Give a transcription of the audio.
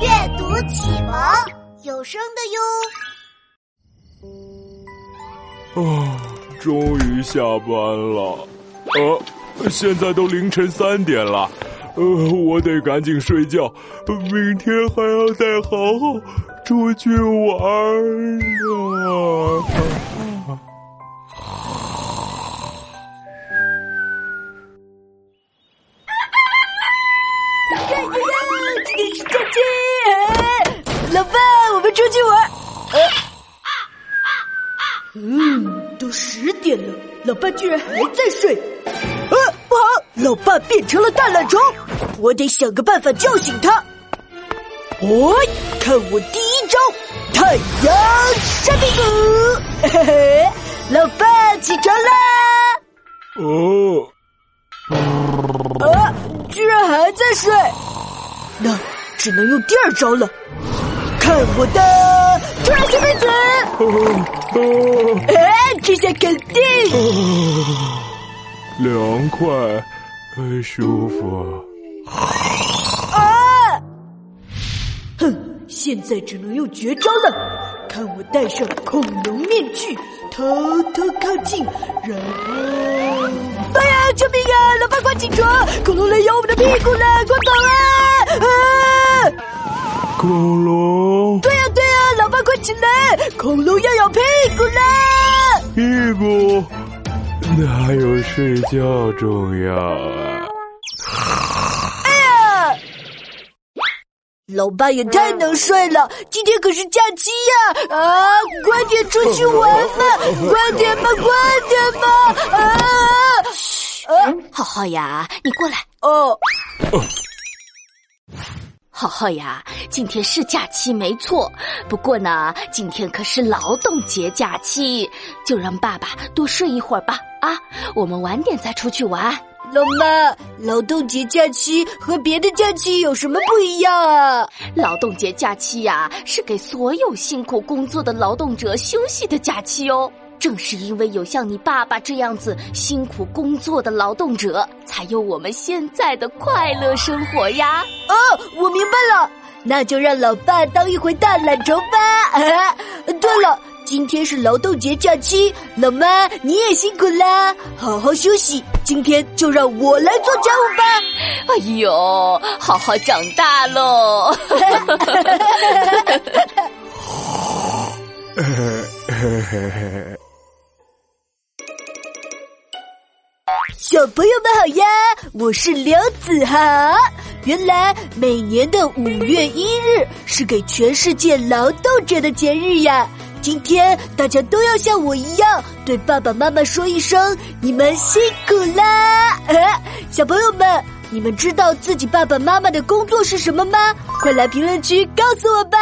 阅读启蒙有声的哟。啊，终于下班了。呃，现在都凌晨三点了。呃，我得赶紧睡觉，明天还要再好好出去玩呢。老爸，我们出去玩。嗯，都十点了，老爸居然还在睡。呃，不好，老爸变成了大懒虫，我得想个办法叫醒他。哦，看我第一招，太阳晒屁股。嘿嘿，老爸起床啦。哦，啊，居然还在睡，那只能用第二招了。看我的突然小妹子！哎，这下肯定凉快，很舒服。啊！哼，现在只能用绝招了。看我戴上恐龙面具，偷偷靠近，然后……哎呀，救命啊！老爸，快起床！恐龙来咬我们的屁股了，快跑啊！啊！恐龙。对呀，对呀，老爸快起来！恐龙要咬屁股啦！屁股哪有睡觉重要啊？哎呀，老爸也太能睡了！今天可是假期呀！啊，快点出去玩吧！快点吧，快点吧！啊！呃，浩浩呀，你过来哦。浩浩呀，今天是假期没错，不过呢，今天可是劳动节假期，就让爸爸多睡一会儿吧。啊，我们晚点再出去玩。老妈，劳动节假期和别的假期有什么不一样啊？劳动节假期呀，是给所有辛苦工作的劳动者休息的假期哦。正是因为有像你爸爸这样子辛苦工作的劳动者，才有我们现在的快乐生活呀！哦，我明白了，那就让老爸当一回大懒虫吧。啊，对了，今天是劳动节假期，老妈你也辛苦啦，好好休息。今天就让我来做家务吧。哎呦，好好长大喽！小朋友们好呀，我是刘子豪。原来每年的五月一日是给全世界劳动者的节日呀。今天大家都要像我一样，对爸爸妈妈说一声“你们辛苦啦”。小朋友们，你们知道自己爸爸妈妈的工作是什么吗？快来评论区告诉我吧。